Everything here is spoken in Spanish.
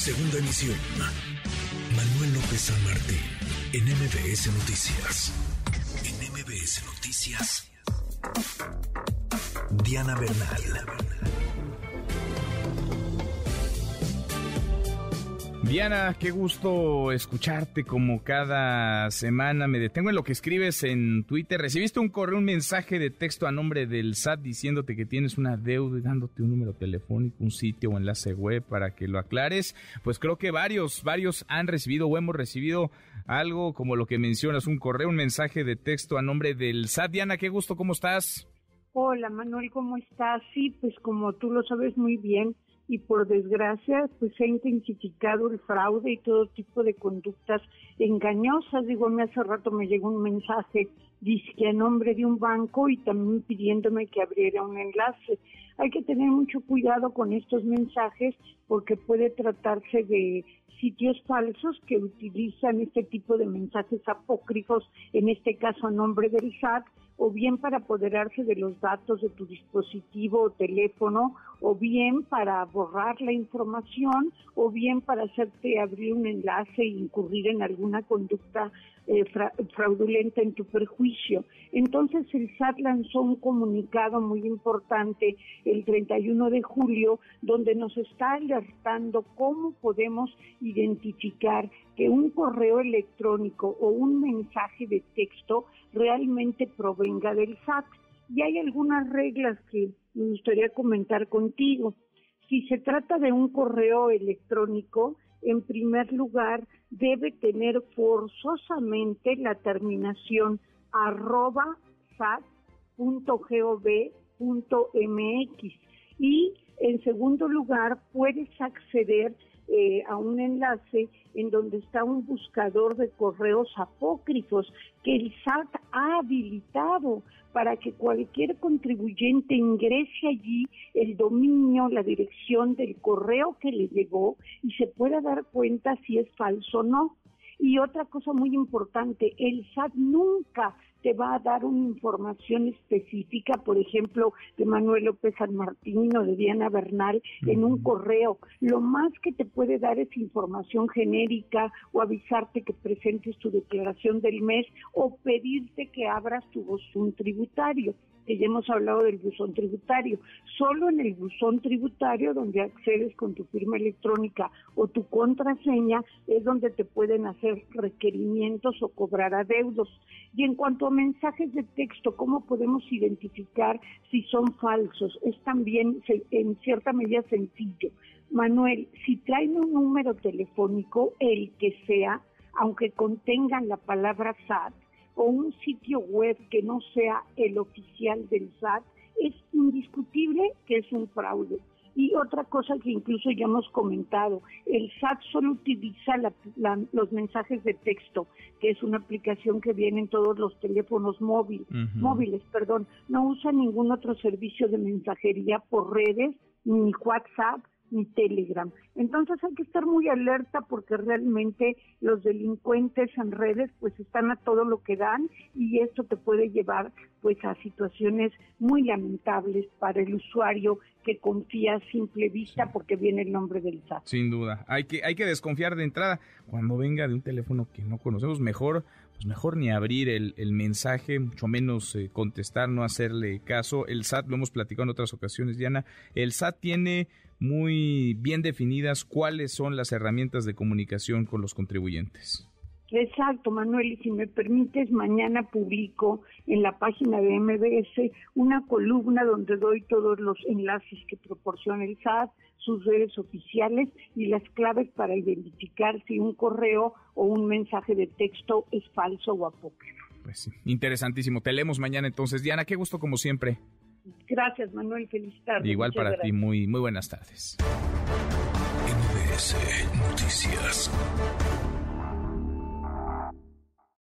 Segunda emisión. Manuel López San Martín, en MBS Noticias. En MBS Noticias. Diana Bernal. Diana, qué gusto escucharte como cada semana. Me detengo en lo que escribes en Twitter. Recibiste un correo, un mensaje de texto a nombre del SAT diciéndote que tienes una deuda y dándote un número telefónico, un sitio o enlace web para que lo aclares. Pues creo que varios, varios han recibido o hemos recibido algo como lo que mencionas, un correo, un mensaje de texto a nombre del SAT. Diana, qué gusto, ¿cómo estás? Hola Manuel, ¿cómo estás? Sí, pues como tú lo sabes muy bien, y por desgracia pues se ha intensificado el fraude y todo tipo de conductas engañosas. Digo, me hace rato me llegó un mensaje dice a nombre de un banco y también pidiéndome que abriera un enlace. Hay que tener mucho cuidado con estos mensajes porque puede tratarse de sitios falsos que utilizan este tipo de mensajes apócrifos, en este caso a nombre del SAT, o bien para apoderarse de los datos de tu dispositivo o teléfono, o bien para borrar la información, o bien para hacerte abrir un enlace e incurrir en alguna conducta eh, fraudulenta en tu perjuicio. Entonces el SAT lanzó un comunicado muy importante el 31 de julio donde nos está alertando cómo podemos identificar que un correo electrónico o un mensaje de texto realmente provenga del SAT. Y hay algunas reglas que me gustaría comentar contigo. Si se trata de un correo electrónico, en primer lugar, debe tener forzosamente la terminación arroba sat.gov.mx y en segundo lugar puedes acceder eh, a un enlace en donde está un buscador de correos apócrifos que el SAT ha habilitado para que cualquier contribuyente ingrese allí el dominio, la dirección del correo que le llegó y se pueda dar cuenta si es falso o no. Y otra cosa muy importante, el SAT nunca te va a dar una información específica, por ejemplo, de Manuel López San Martín o de Diana Bernal en un correo. Lo más que te puede dar es información genérica o avisarte que presentes tu declaración del mes o pedirte que abras tu buzón tributario que ya hemos hablado del buzón tributario. Solo en el buzón tributario, donde accedes con tu firma electrónica o tu contraseña, es donde te pueden hacer requerimientos o cobrar adeudos. Y en cuanto a mensajes de texto, ¿cómo podemos identificar si son falsos? Es también en cierta medida sencillo. Manuel, si traen un número telefónico, el que sea, aunque contengan la palabra SAT, o un sitio web que no sea el oficial del SAT, es indiscutible que es un fraude. Y otra cosa que incluso ya hemos comentado, el SAT solo utiliza los mensajes de texto, que es una aplicación que viene en todos los teléfonos móviles, móviles, perdón, no usa ningún otro servicio de mensajería por redes, ni WhatsApp, ni Telegram. Entonces hay que estar muy alerta porque realmente los delincuentes en redes pues están a todo lo que dan y esto te puede llevar pues a situaciones muy lamentables para el usuario que confía a simple vista porque viene el nombre del SAT. Sin duda, hay que hay que desconfiar de entrada cuando venga de un teléfono que no conocemos, mejor pues mejor ni abrir el, mensaje, mucho menos eh, contestar, no hacerle caso. El SAT, lo hemos platicado en otras ocasiones, Diana, el SAT tiene muy bien definidas cuáles son las herramientas de comunicación con los contribuyentes. Exacto, Manuel, y si me permites, mañana publico en la página de MBS una columna donde doy todos los enlaces que proporciona el SAT, sus redes oficiales y las claves para identificar si un correo o un mensaje de texto es falso o apócrifo. Pues sí, interesantísimo. Te leemos mañana entonces. Diana, qué gusto como siempre. Gracias, Manuel. Feliz tarde. Igual para ti. Muy, muy buenas tardes. MBS Noticias.